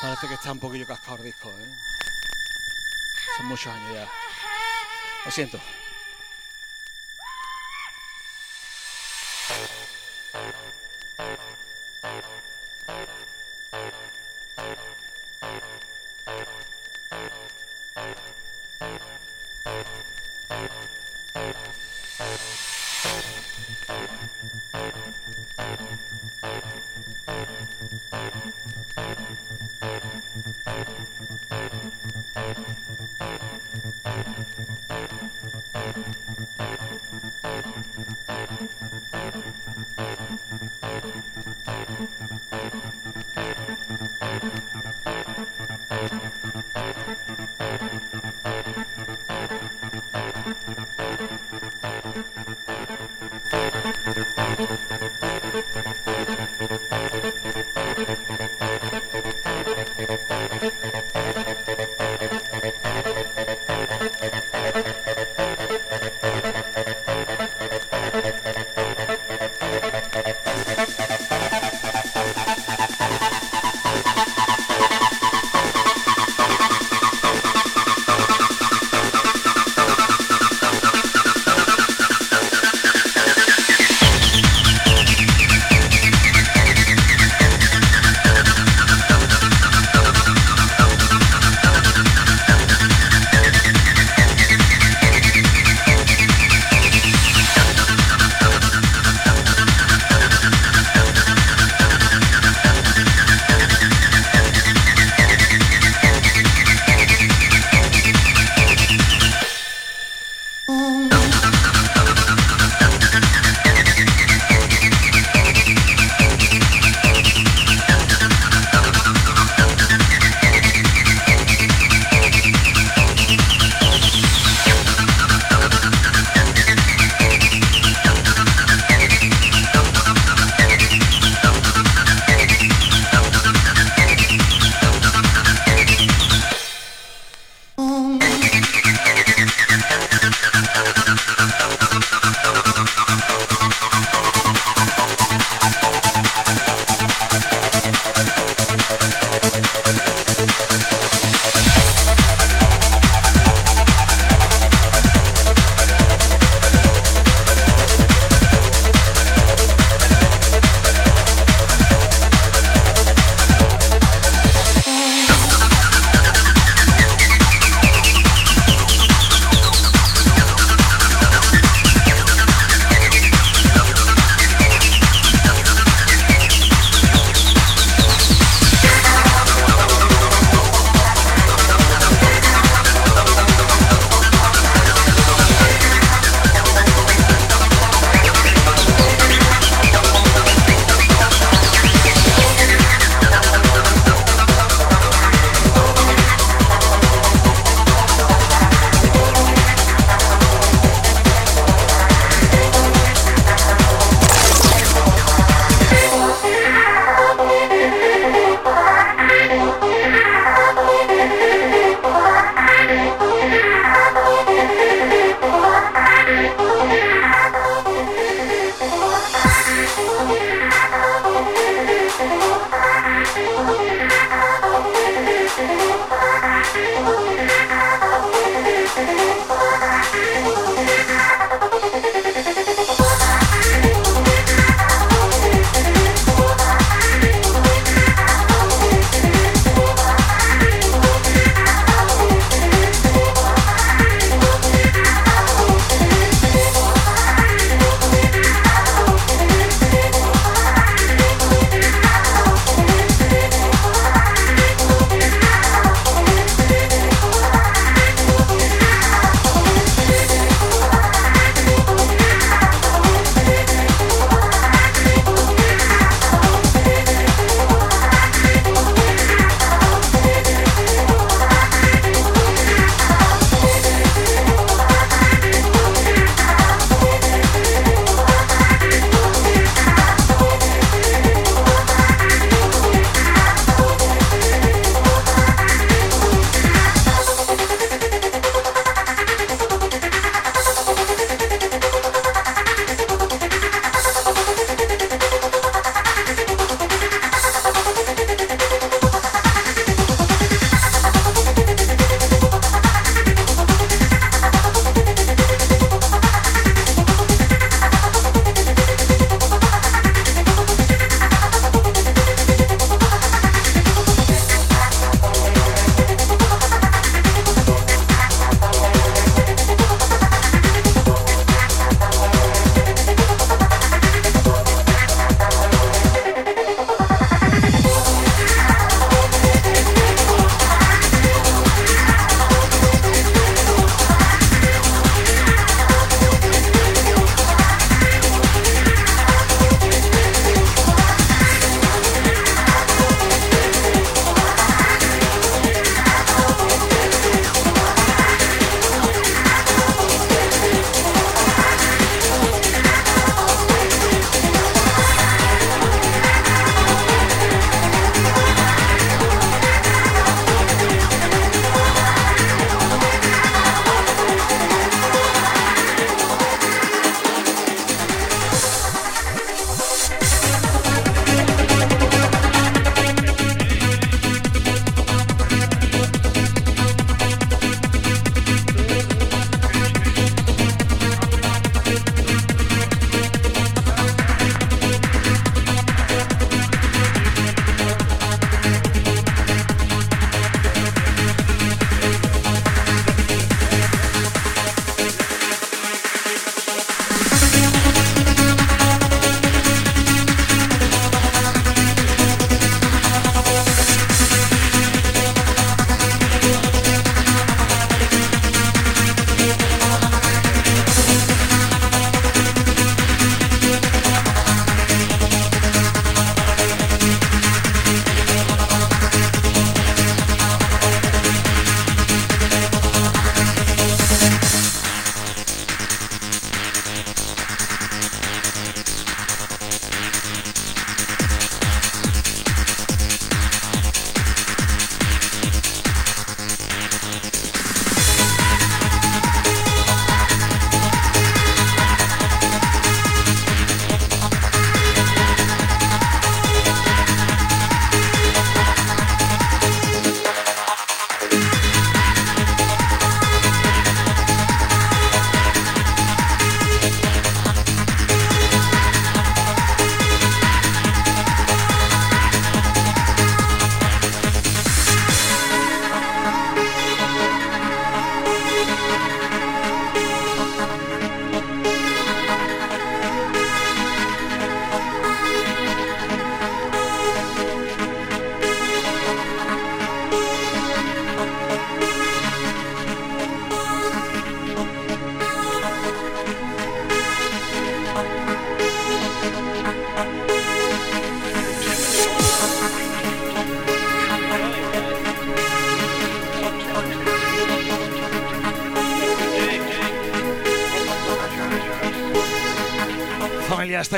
Parece que está un poquillo cascado el disco, ¿eh? Son muchos años ya. Lo siento.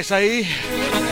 Estáis ahí.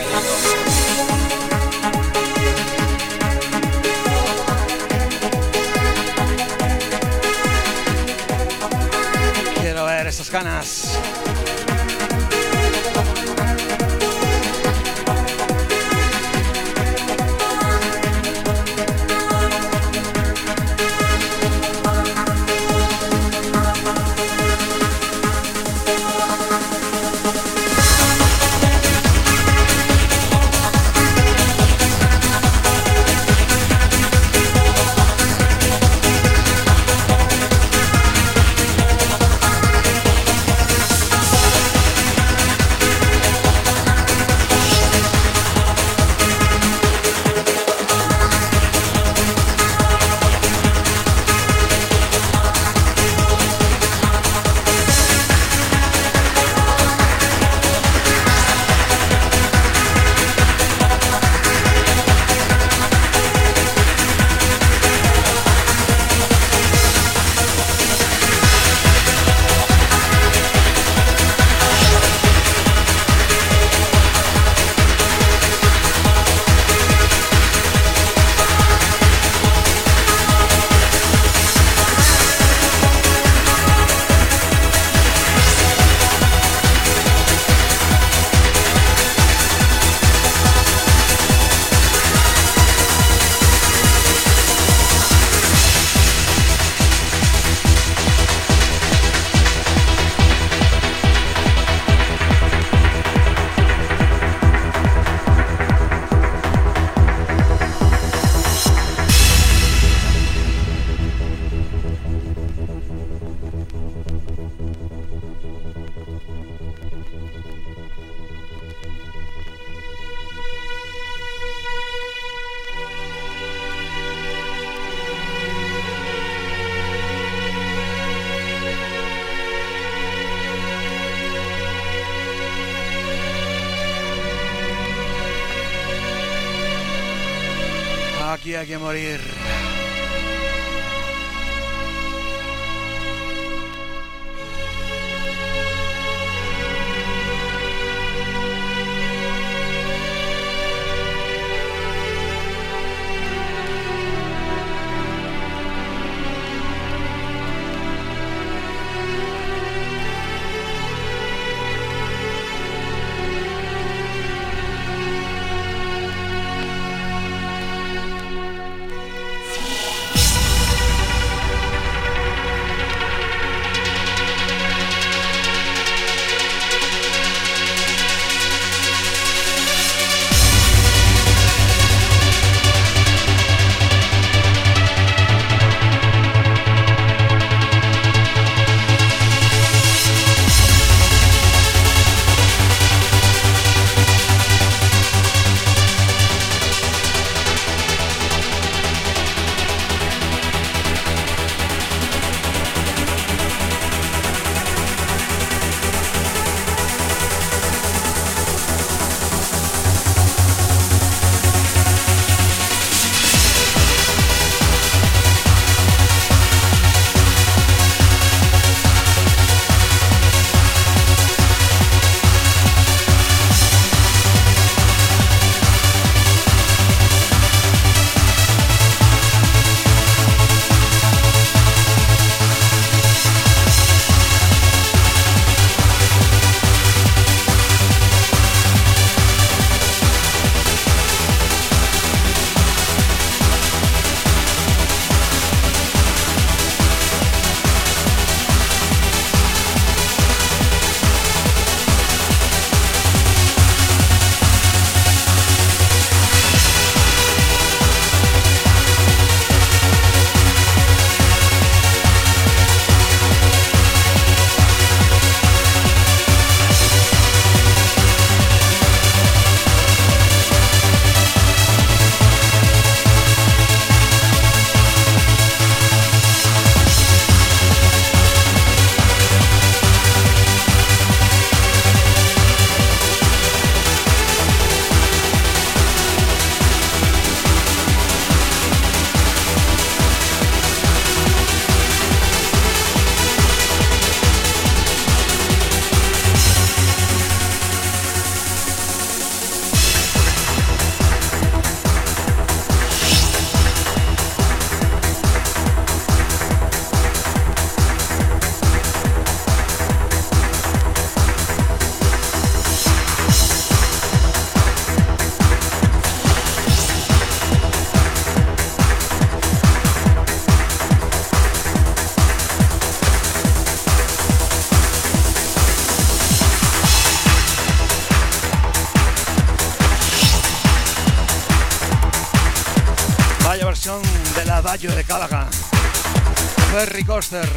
Ferry Coster.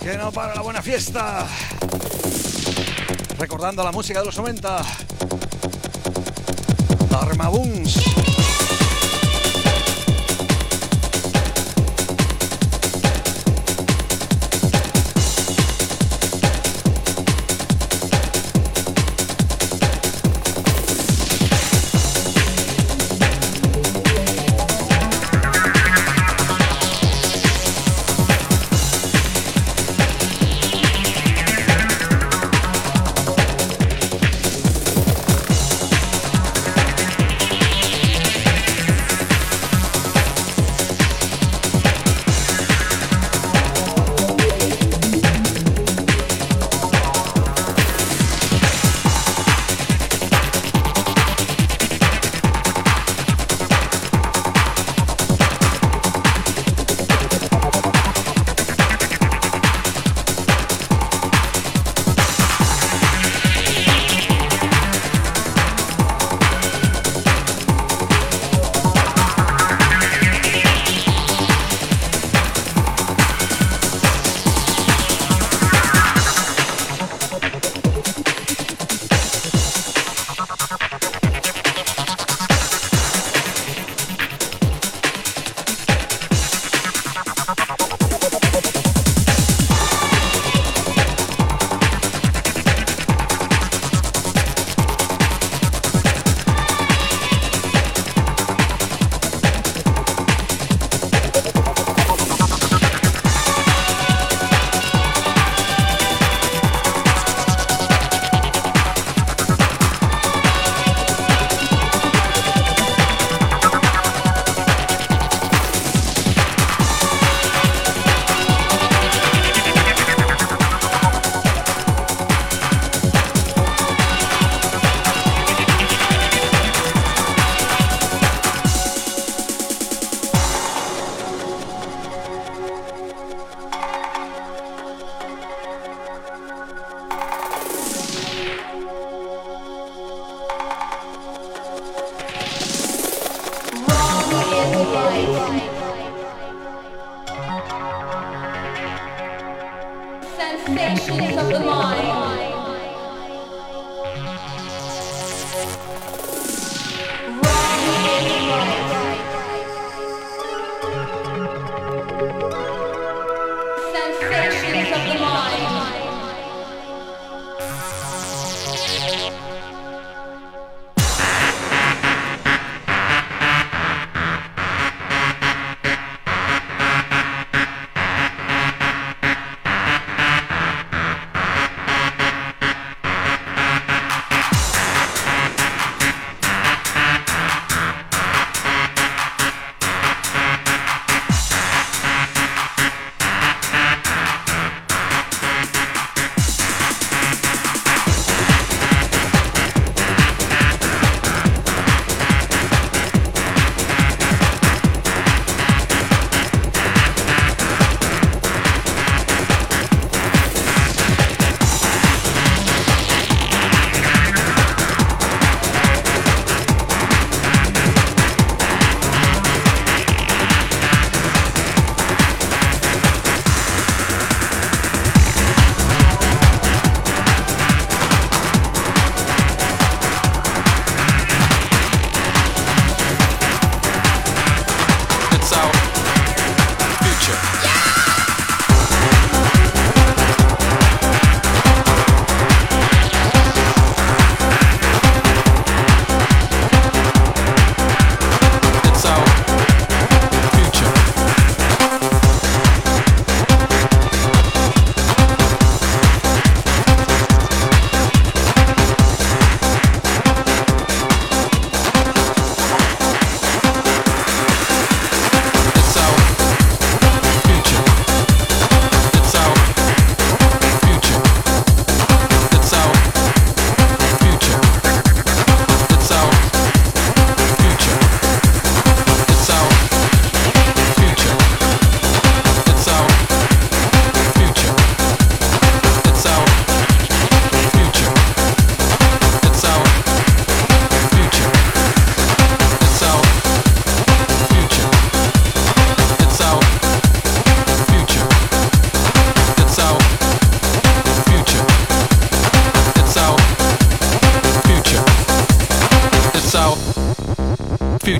Que no para la buena fiesta recordando la música de los 90.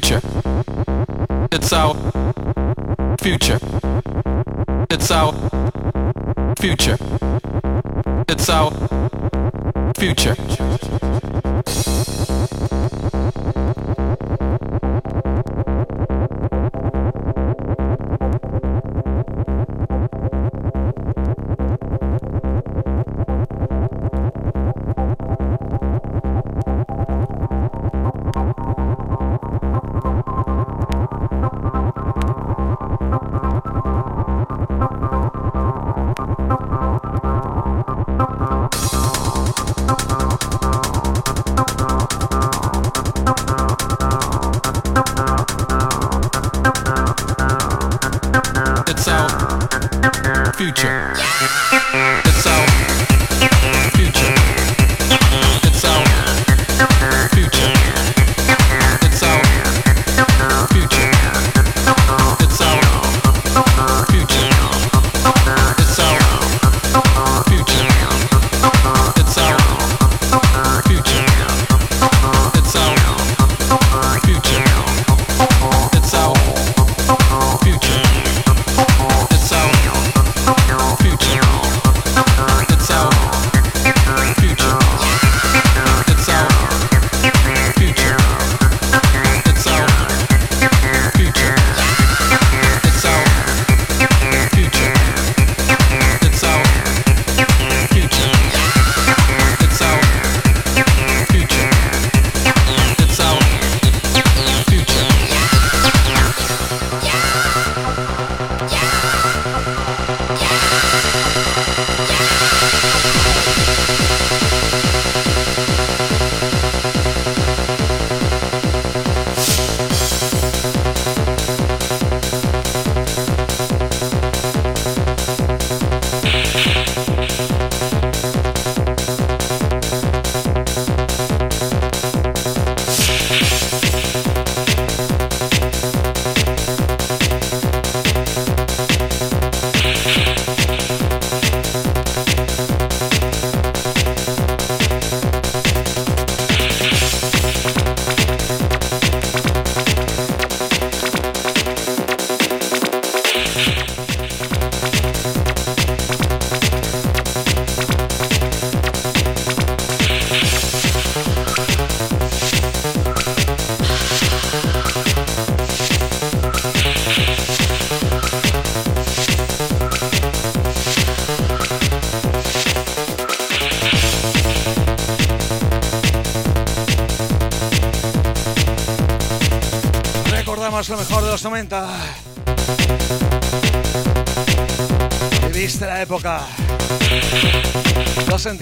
Future. It's our future. It's our future. It's our future.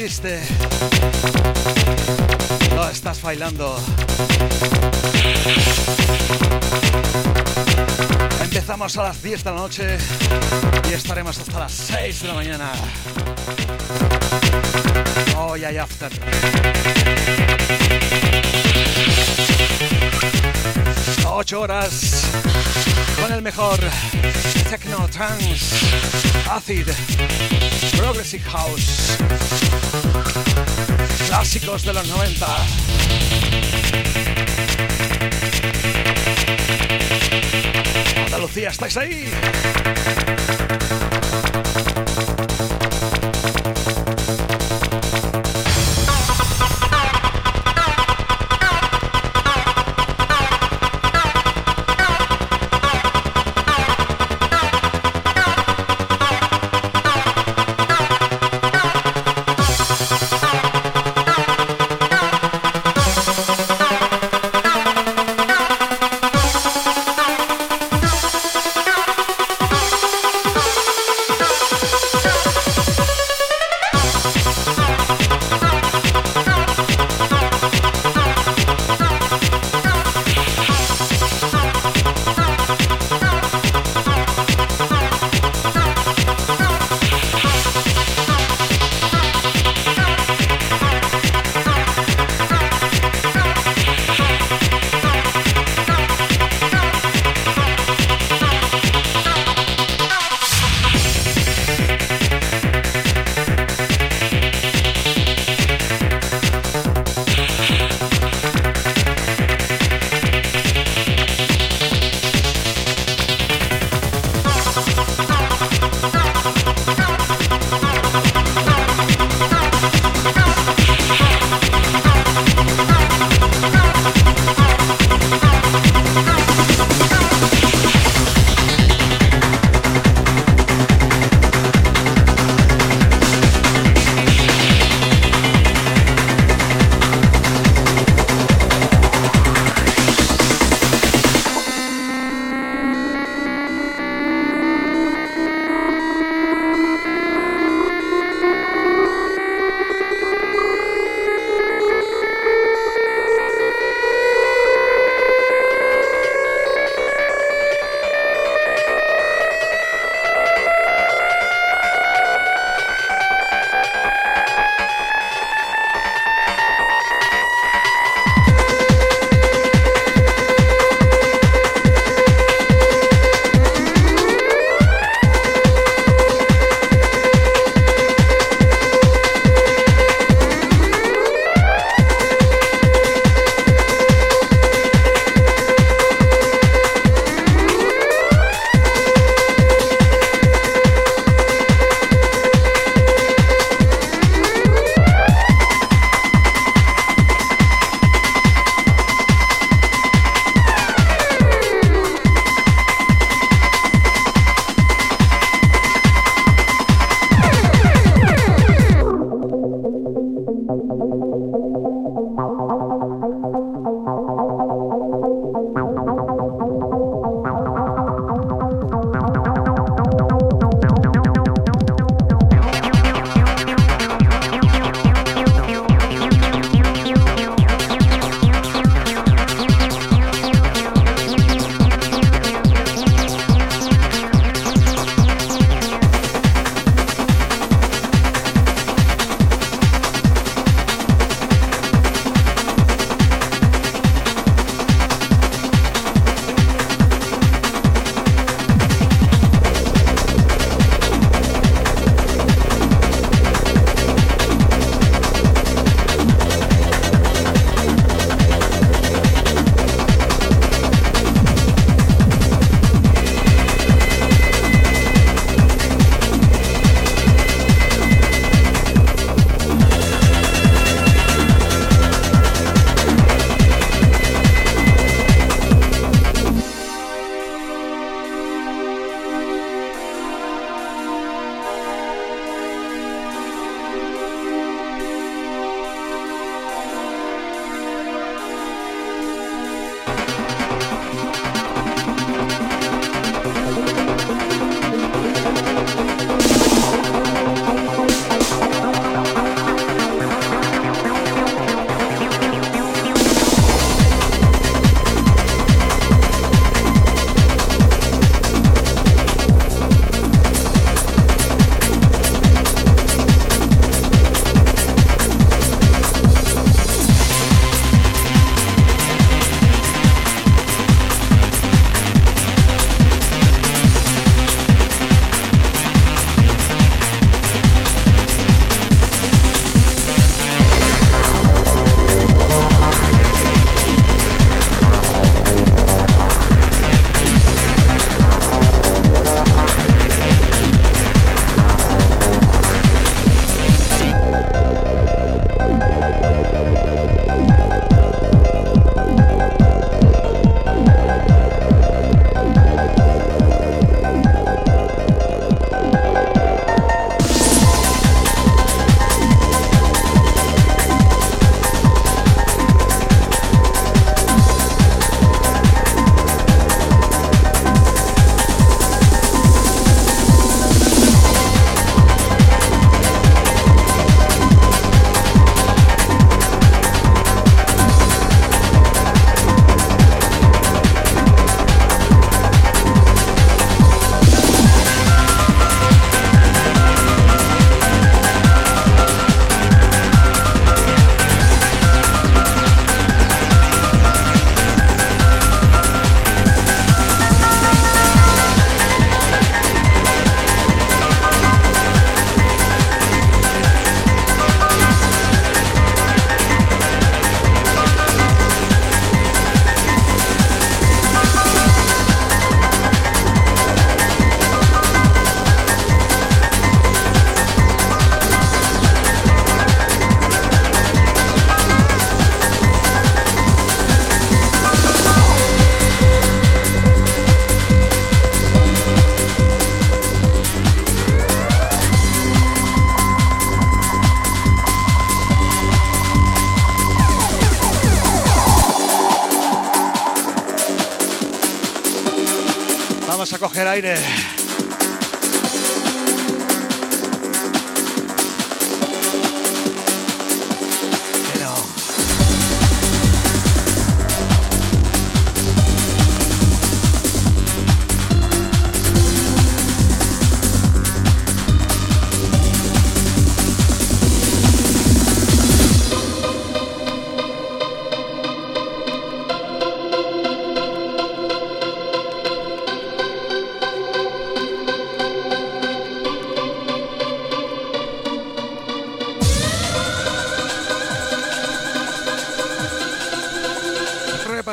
Sentiste. Lo estás bailando. Empezamos a las 10 de la noche y estaremos hasta las 6 de la mañana. Hoy hay after. Ocho horas con el mejor techno, trance, acid, progressive house, clásicos de los 90. Andalucía, ¿estáis ahí? A coger aire.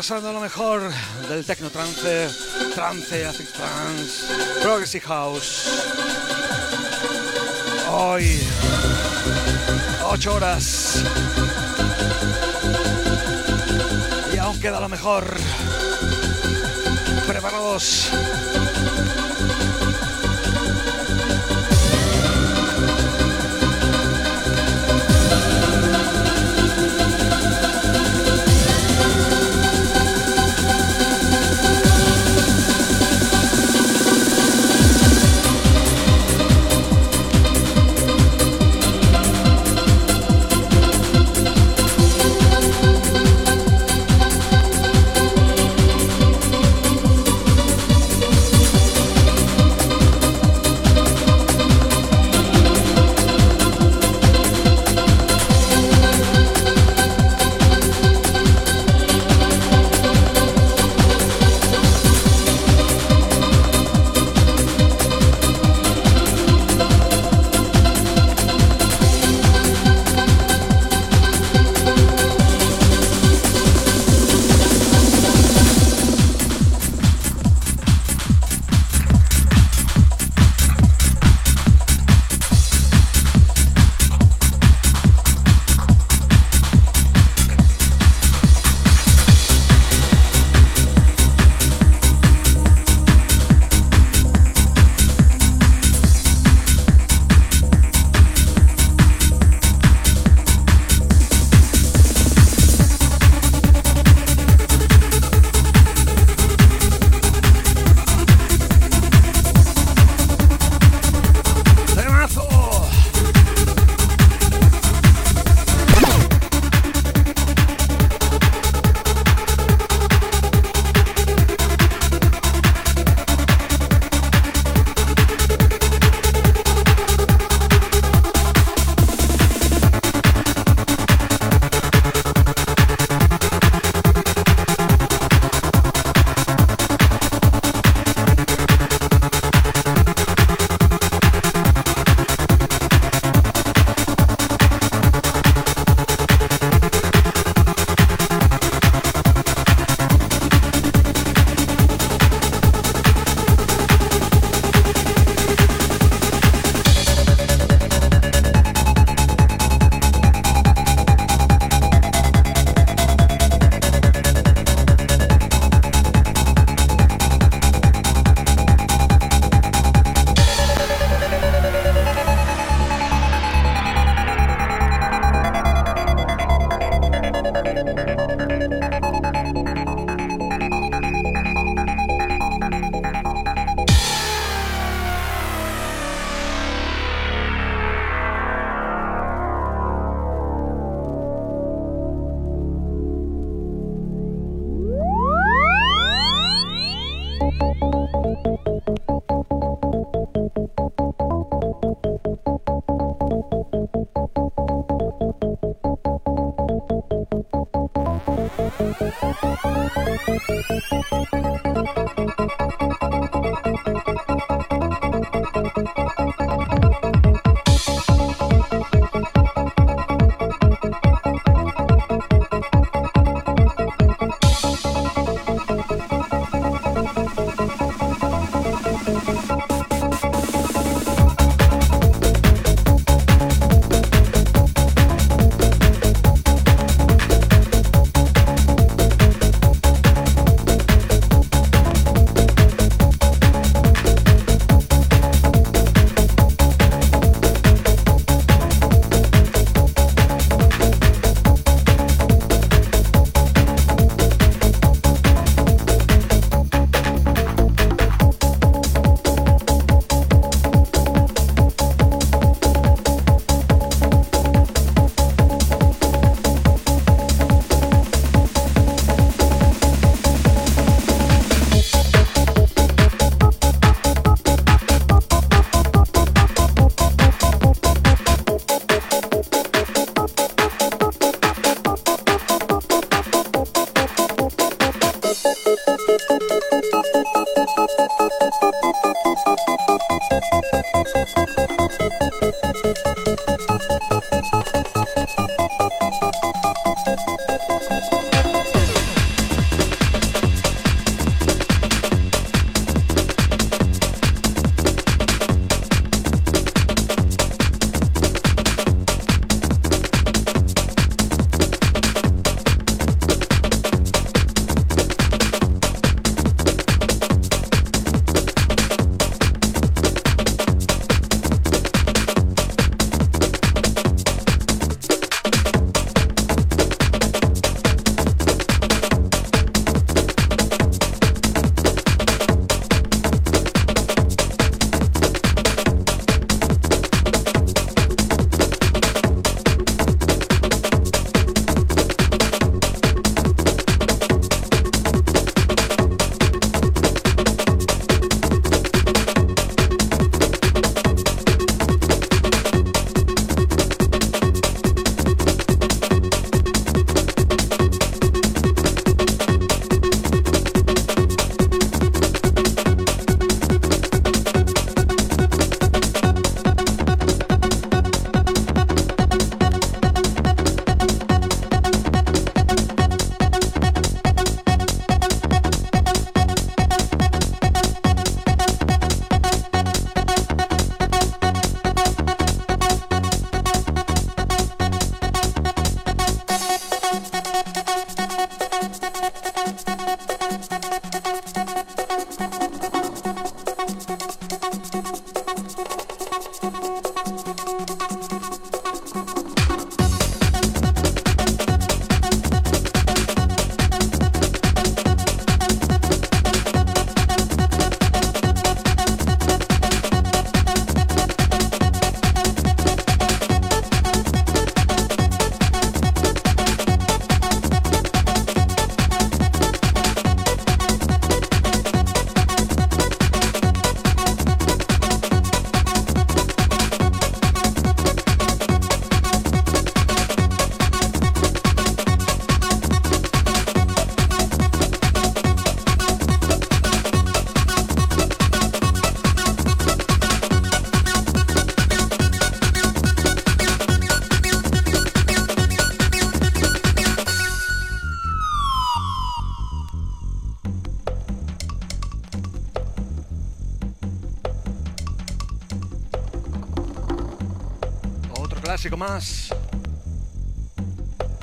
Pasando lo mejor del techno trance, trance, acid trance, progressive house. Hoy, 8 horas. Y aún queda lo mejor. Preparados.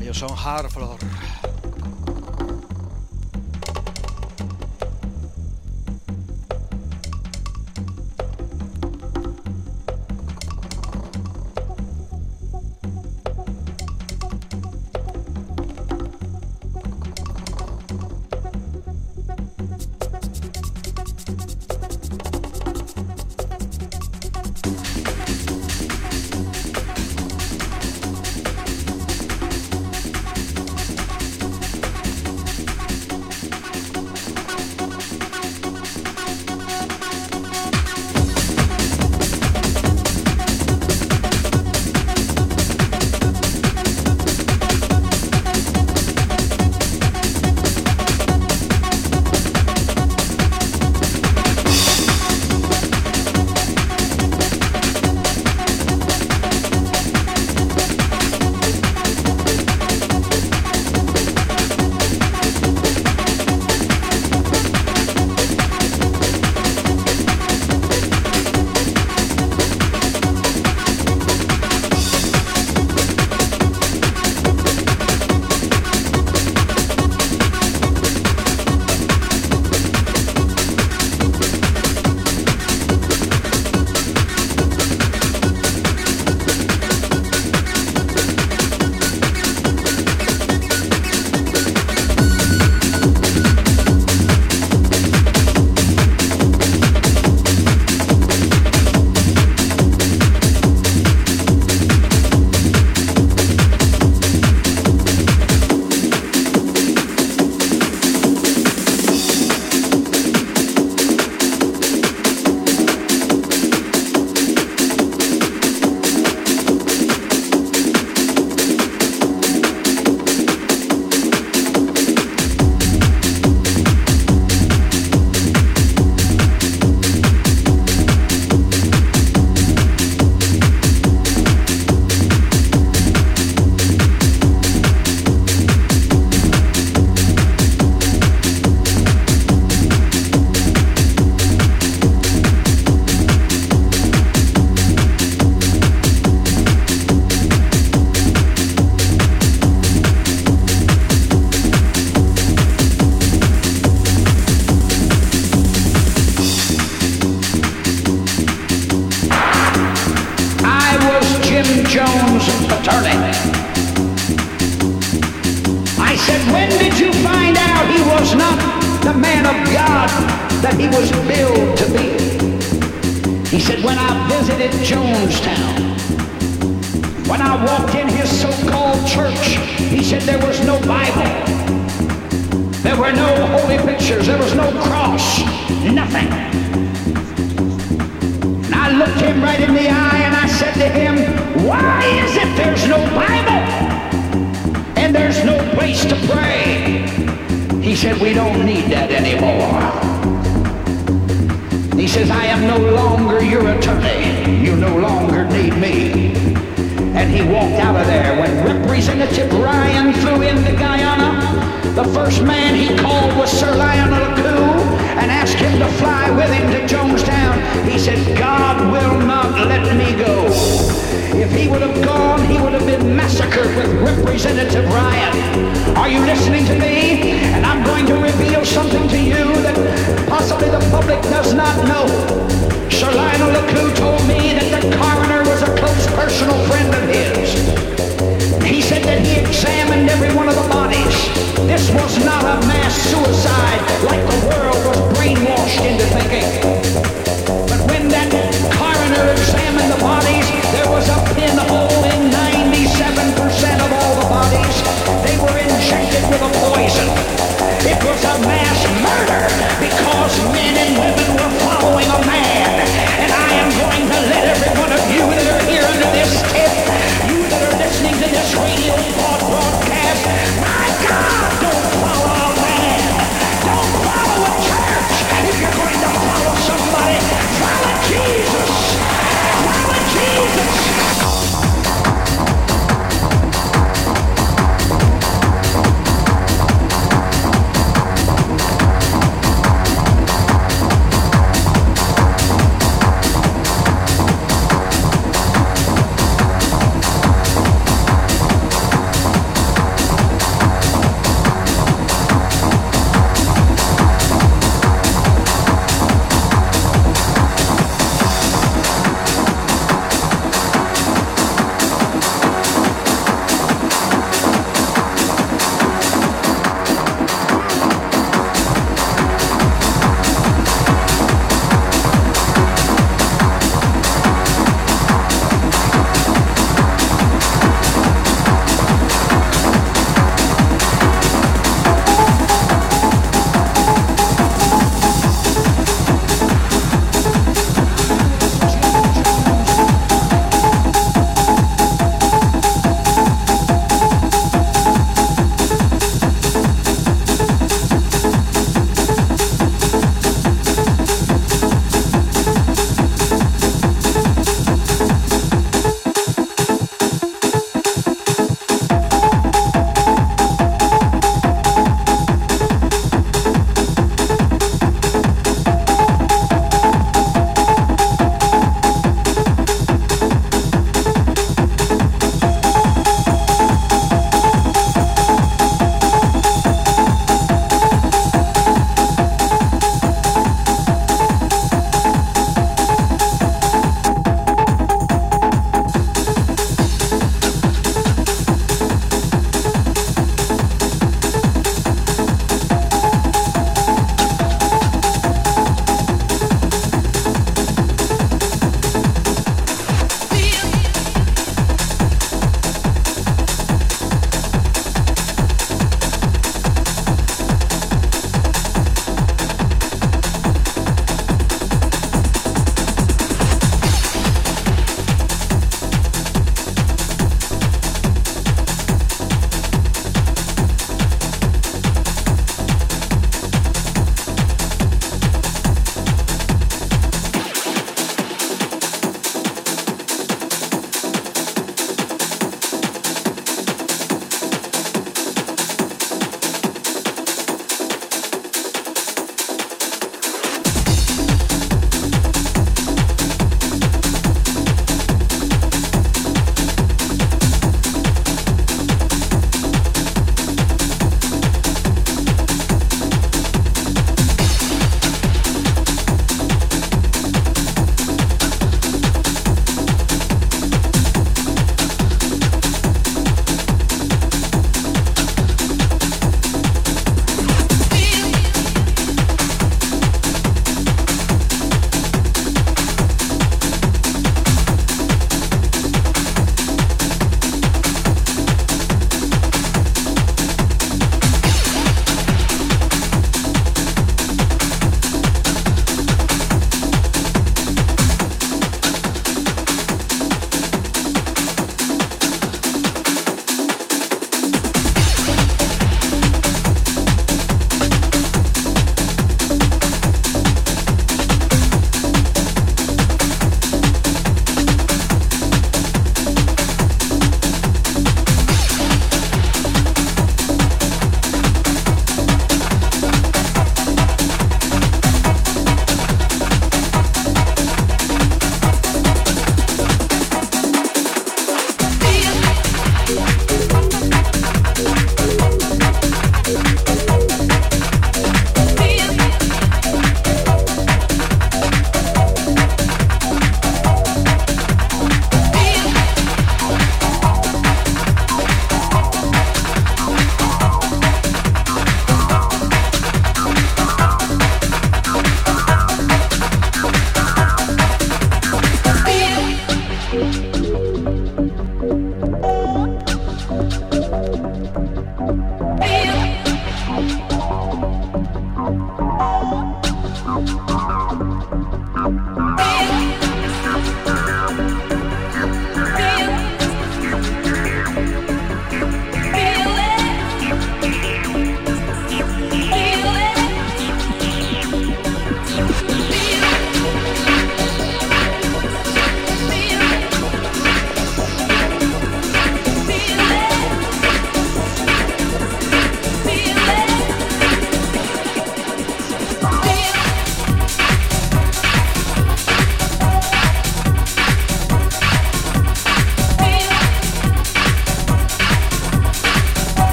Ellos son Hardfloor.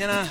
Mañana.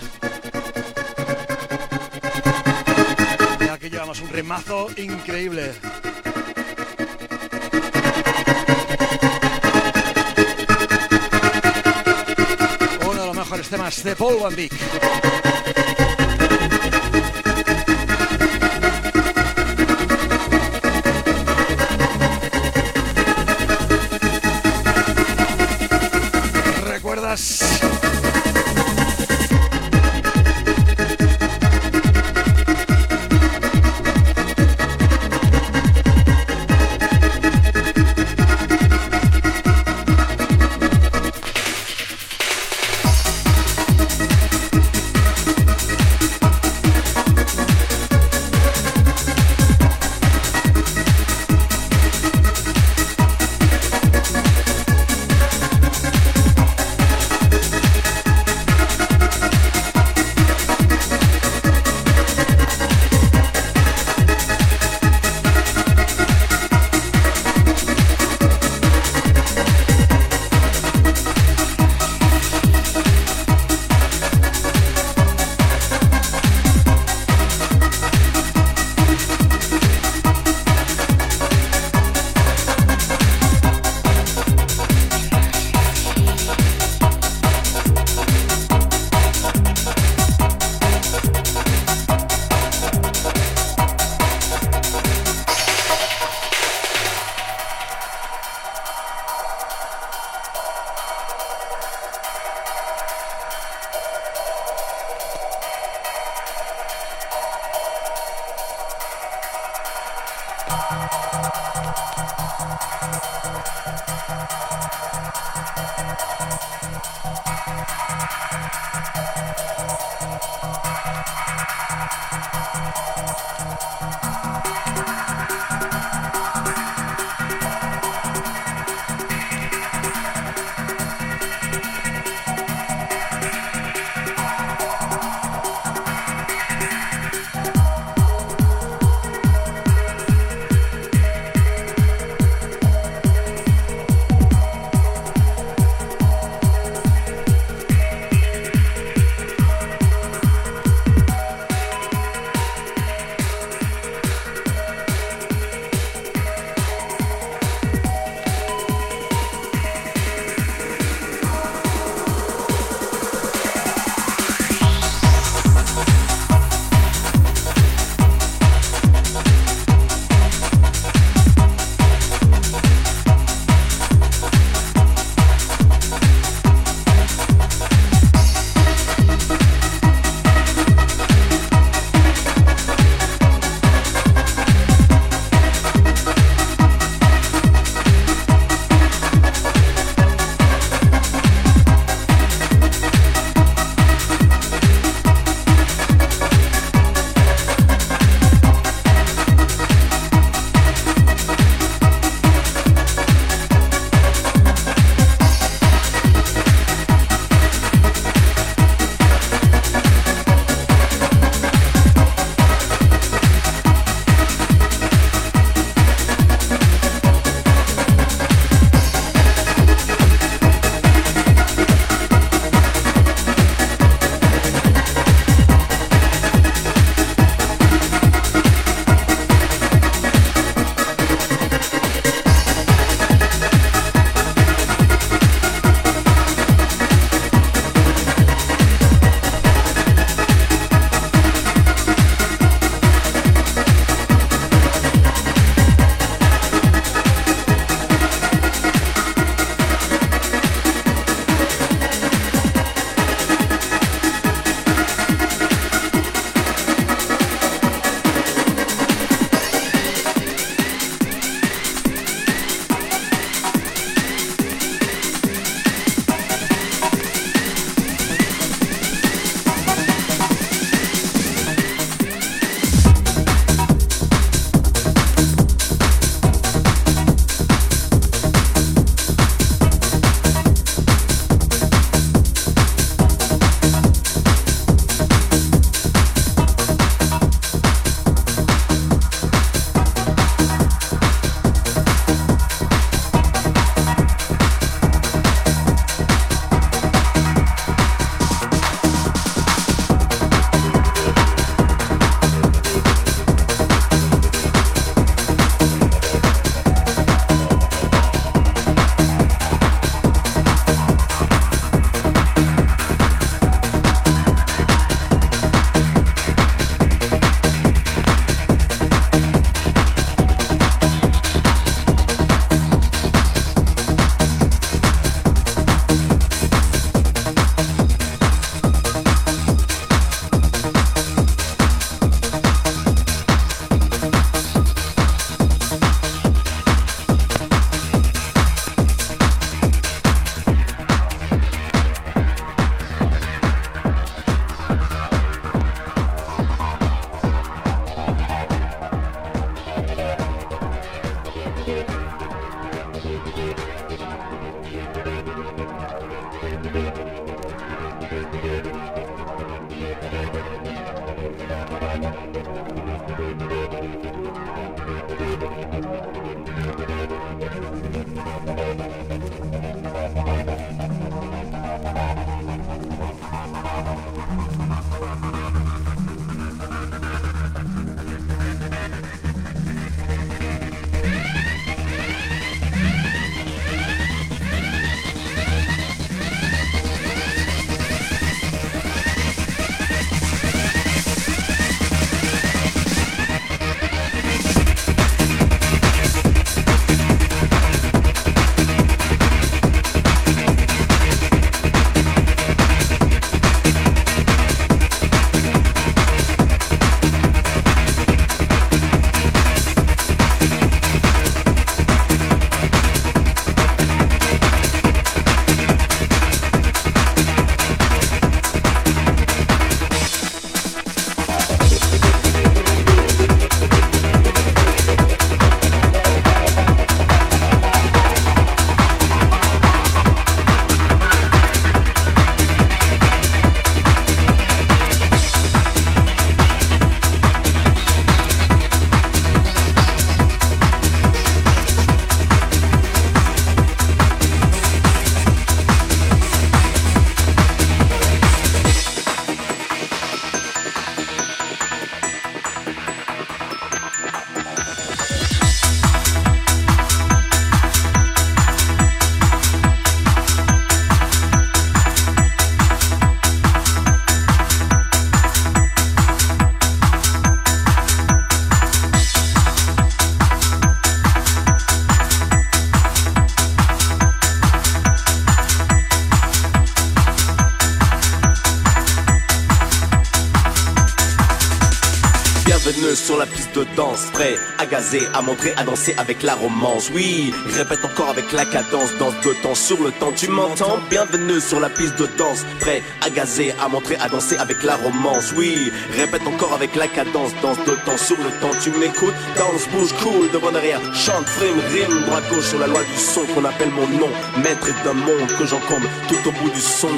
À montrer, à danser avec la romance. Oui, répète encore avec la cadence, danse de temps sur le temps. Tu m'entends Bienvenue sur la piste de danse, prêt à gazer, à montrer, à danser avec la romance. Oui, répète encore avec la cadence, danse de temps sur le temps. Tu m'écoutes Danse, bouge, cool, devant derrière, chante, frime, rime, droite gauche sur la loi du son qu'on appelle mon nom. Maître d'un monde que j'encombre tout au bout du son.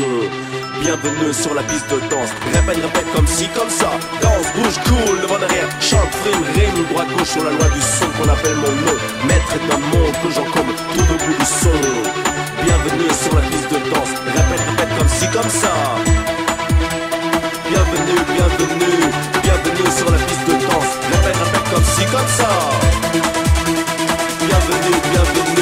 Bienvenue sur la piste de danse. Répète, répète comme si, comme ça. Danse, bouge, cool, devant derrière. Chante, frime, rime, droite, gauche sur la loi du son qu'on appelle mon nom. Maître d'un monde que j'encombre tout au bout du son. Bienvenue sur la piste de danse. Répète, répète comme si, comme ça. Bienvenue, bienvenue, bienvenue sur la piste de danse. Répète, répète comme si, comme ça. Bienvenue, bienvenue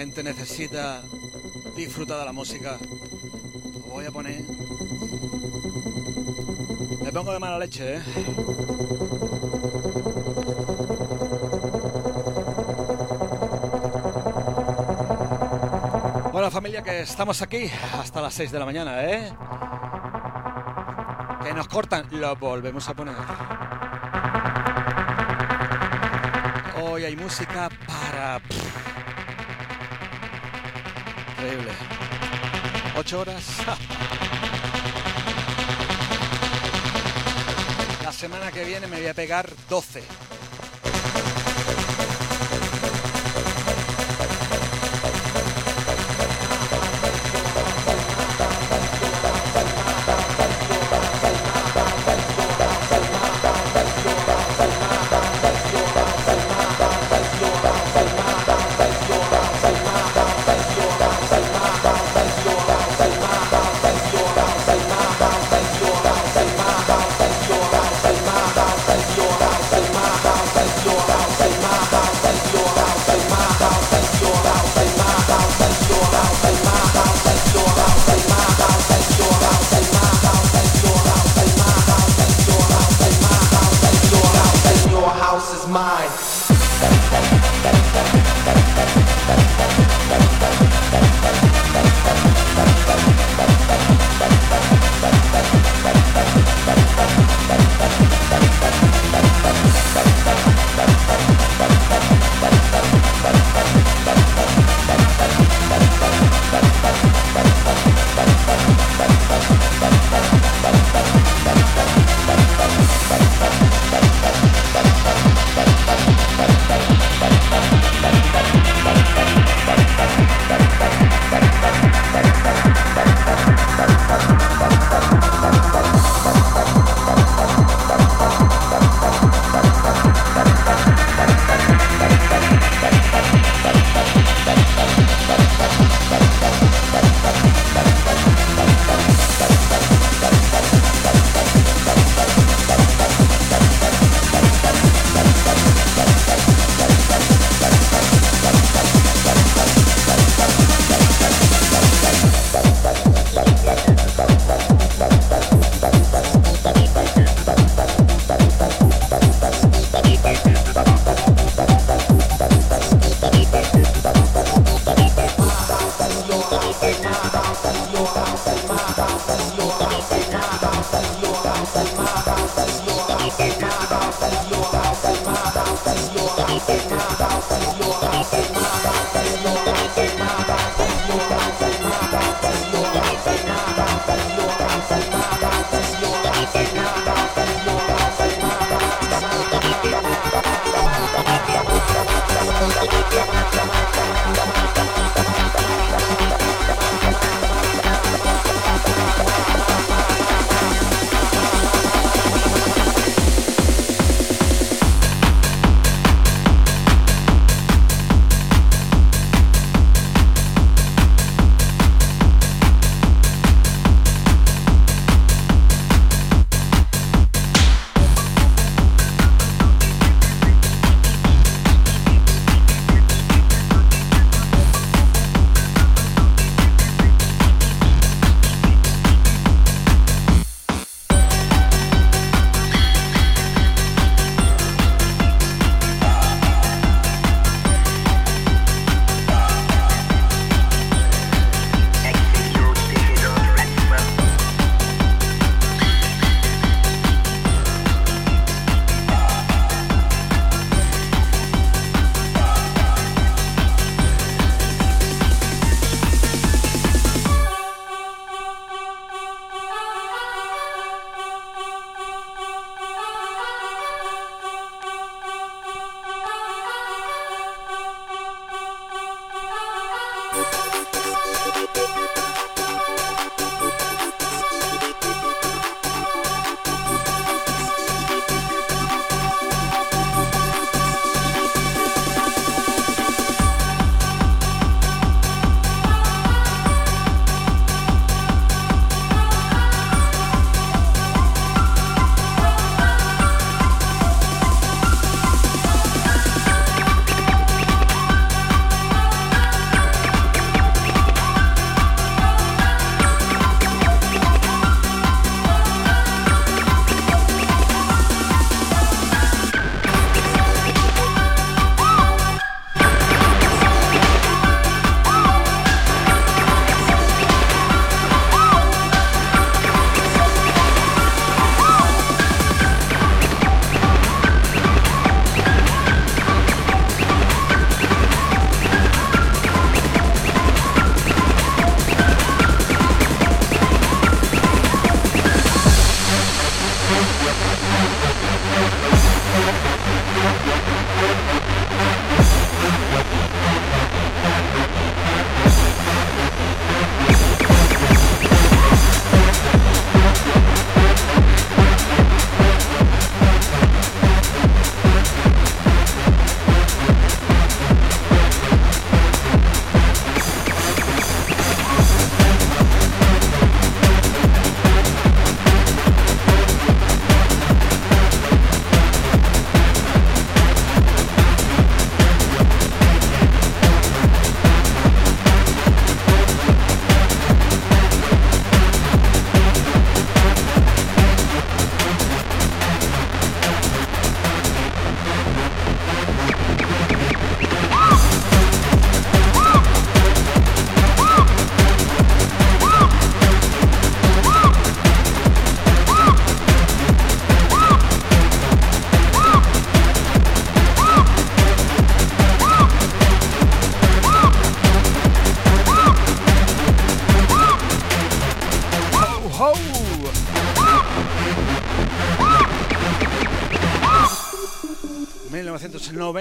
gente necesita disfrutar de la música. Voy a poner. Me pongo de mala leche, ¿eh? Bueno, familia, que estamos aquí hasta las 6 de la mañana, ¿eh? Que nos cortan, lo volvemos a poner. Hoy hay música Increíble. ¿Ocho horas? La semana que viene me voy a pegar 12.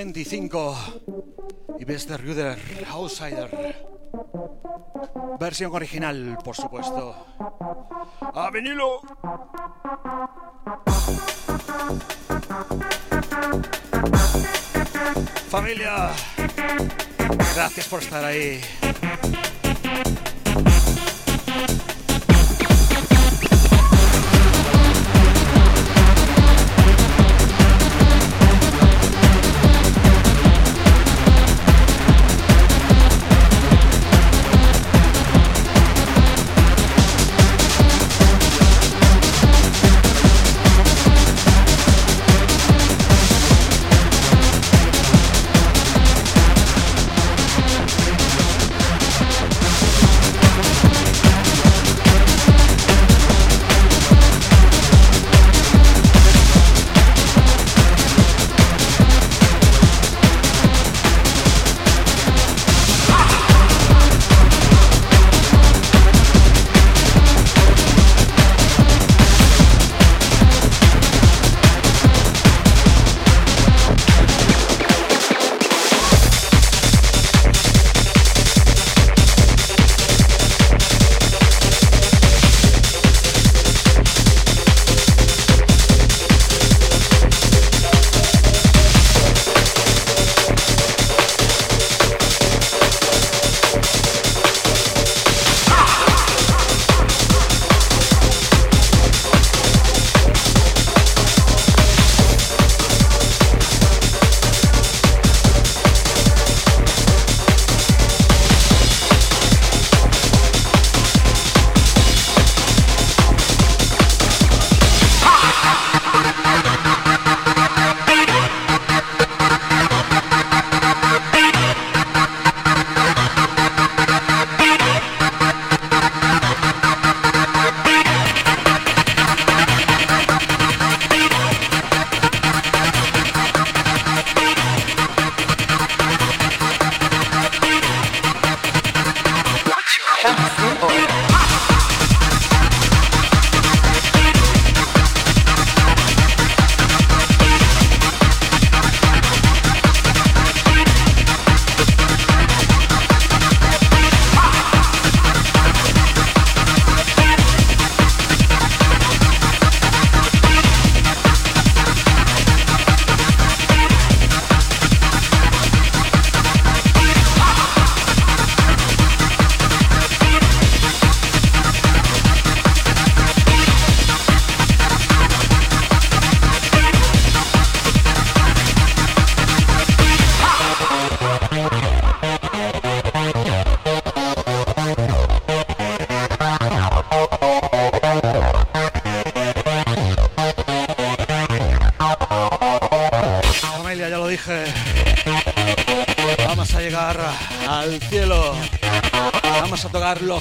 95 y Bester Ruder Outsider. Versión original, por supuesto. ¡A vinilo! Familia, gracias por estar ahí.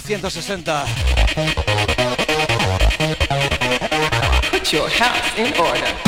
160. Put your house in order.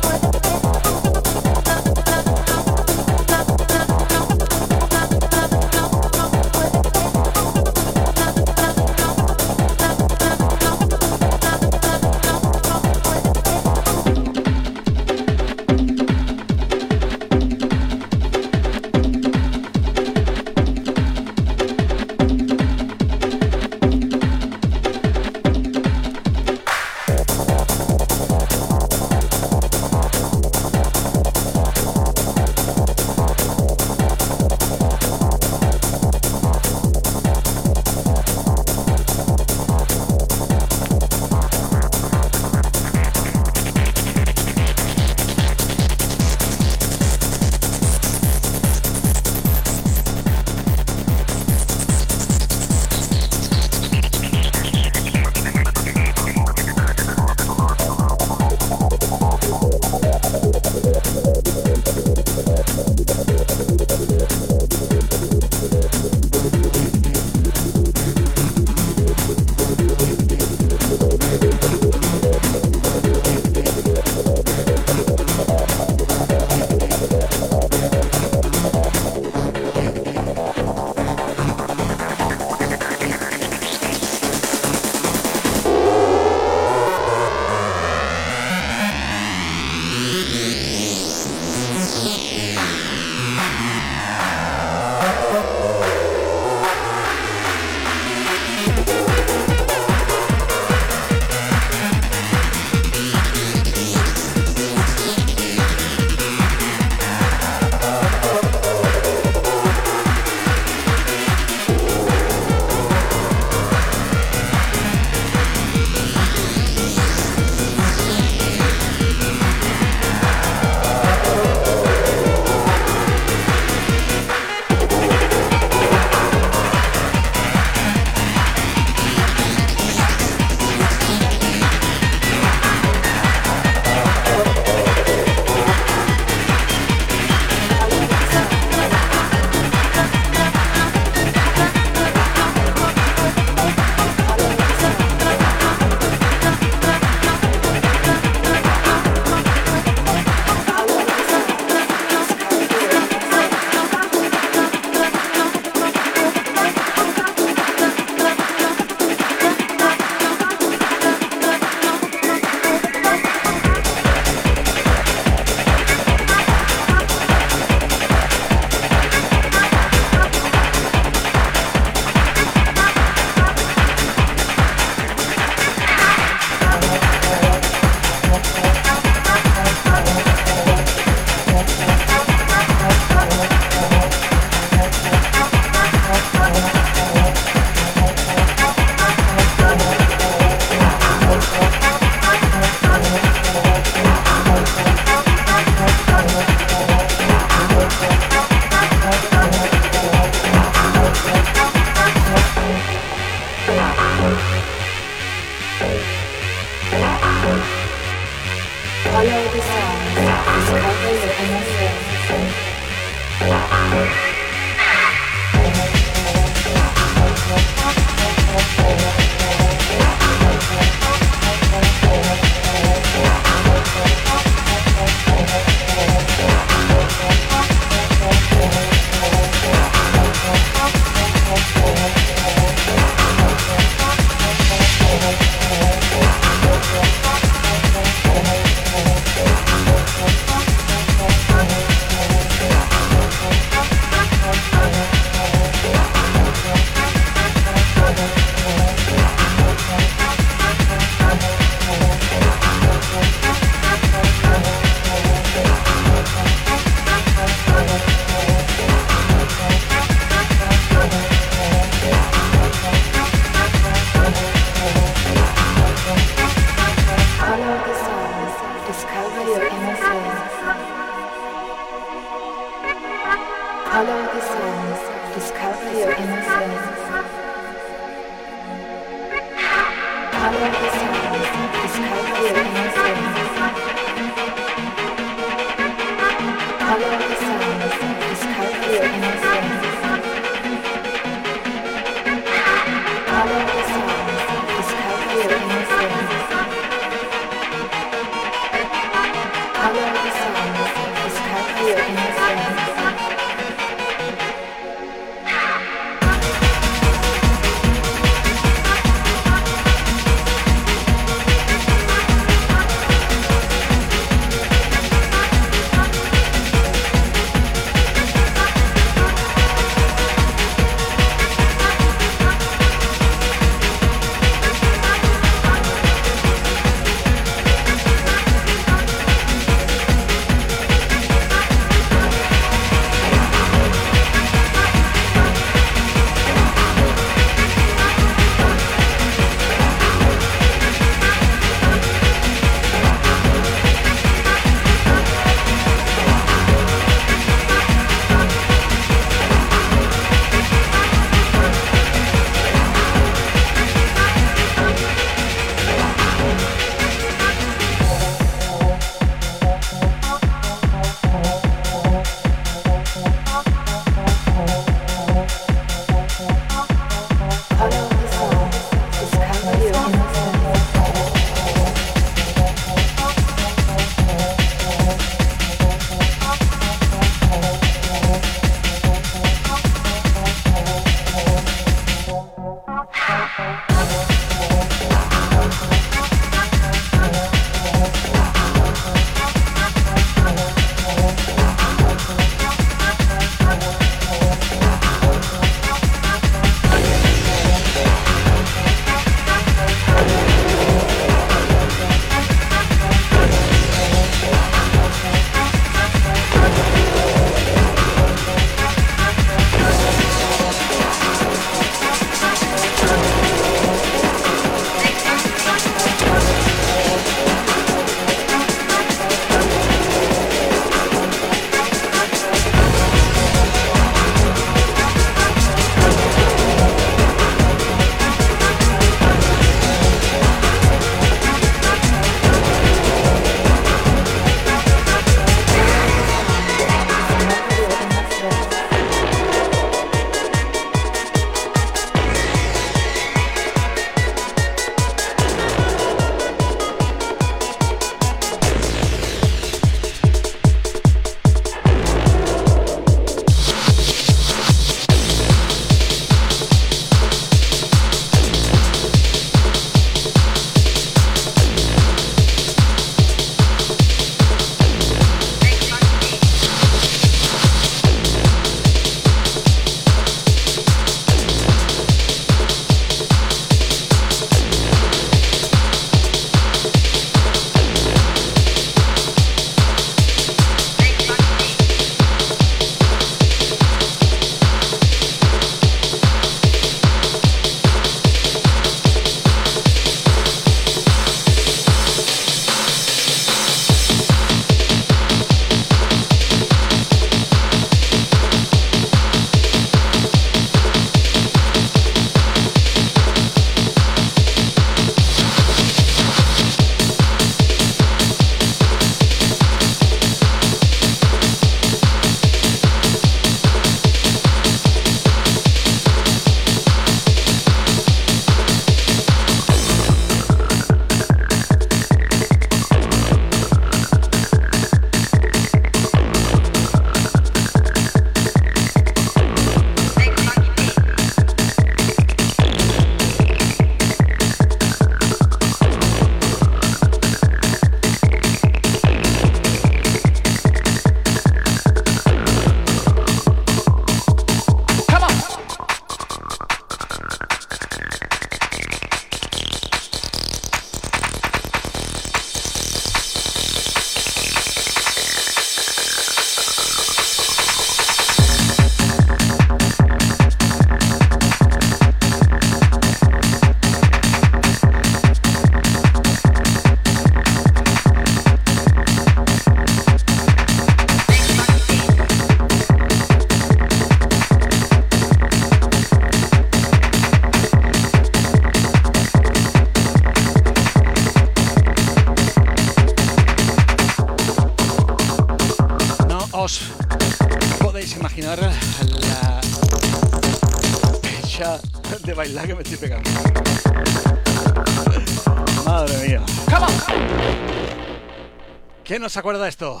Nos acuerda de esto?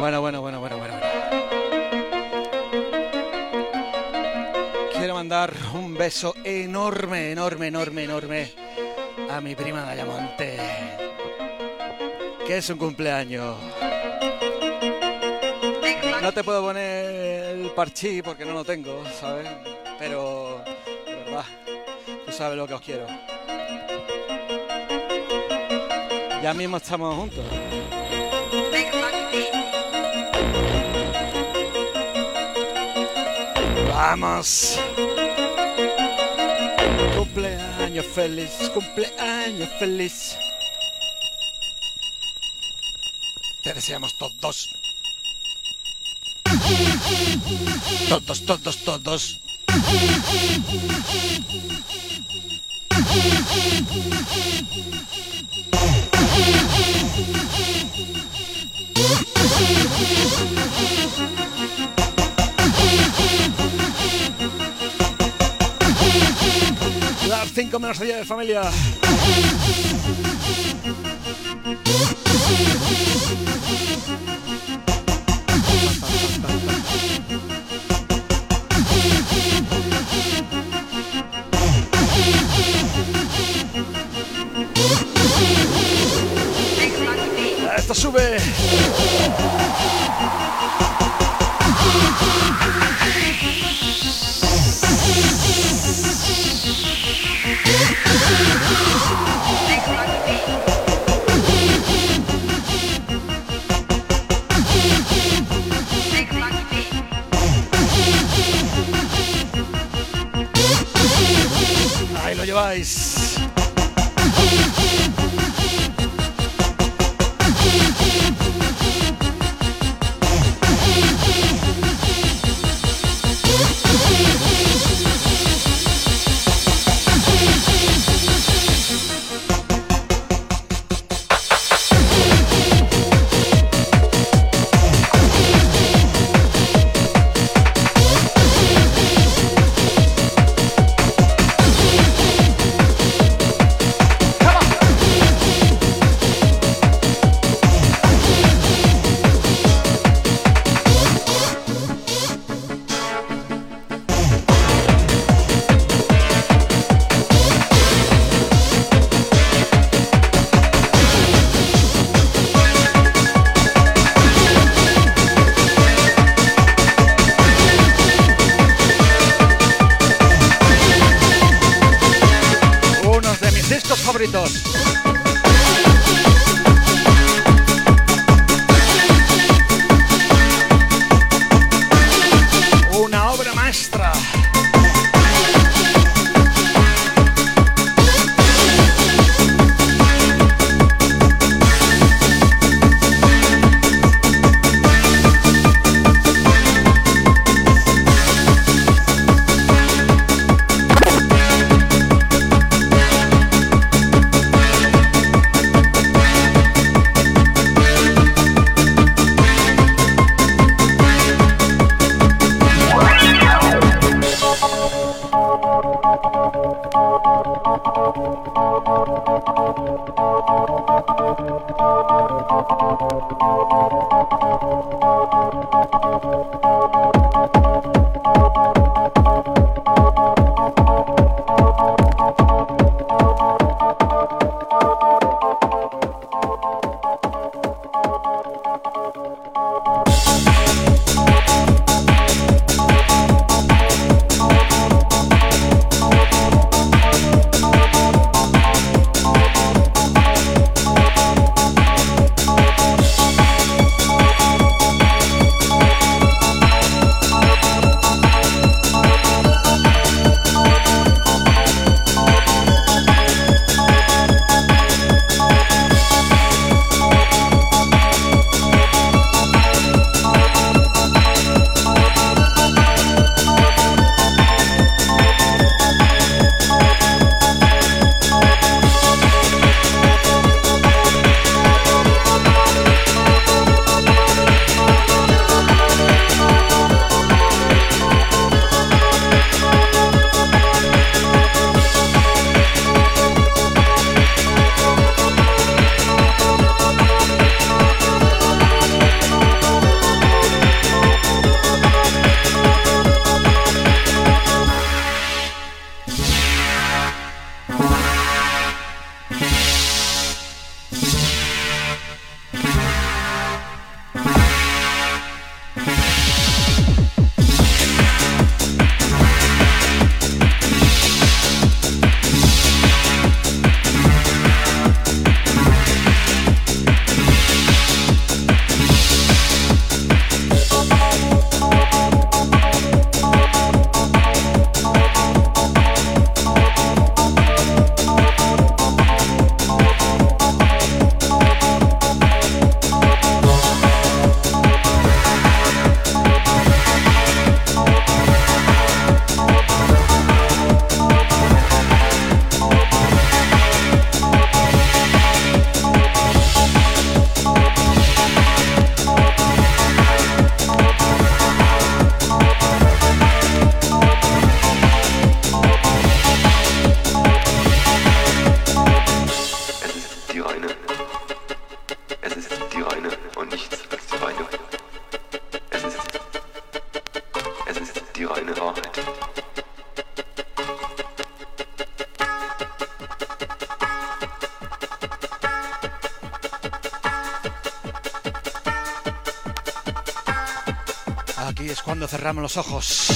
Bueno, bueno, bueno, bueno, bueno. Quiero mandar un beso enorme, enorme, enorme, enorme a mi prima Dayamonte, que es un cumpleaños. No te puedo poner el parchí porque no lo tengo, ¿sabes? Pero, de verdad, tú sabes lo que os quiero. Ya mismo estamos juntos. Vamos. Cumpleaños feliz, cumpleaños feliz. Te deseamos todos. Todos, todos, todos. Las 5 menos 10 de familia. Sube. Los ojos.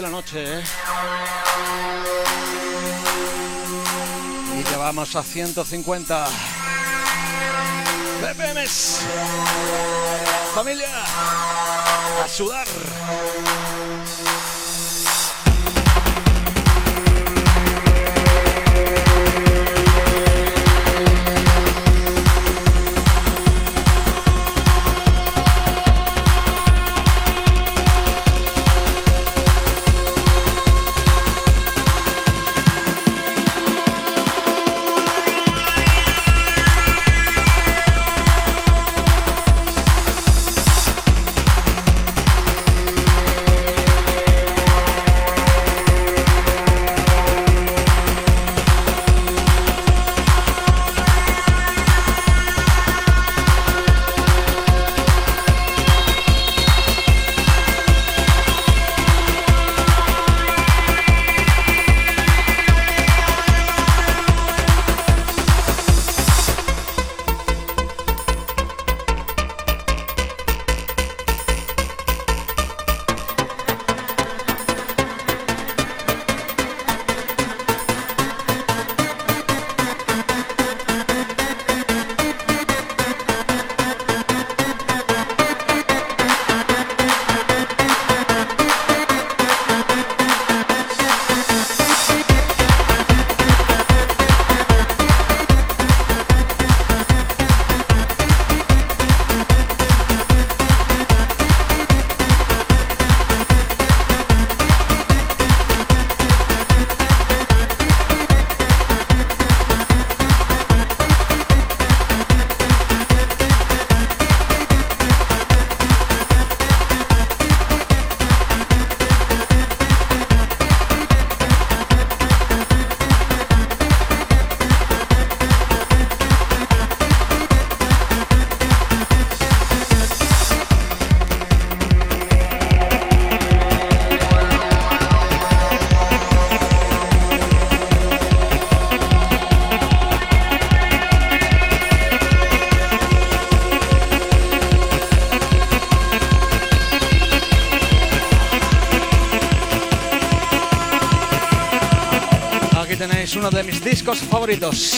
De la noche. ¿eh? Y llevamos a 150 BPMs. Familia, a sudar. Discos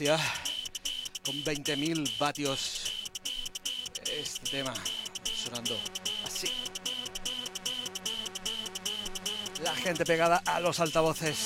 inercia con 20.000 vatios. Este tema sonando así. La gente pegada a los altavoces.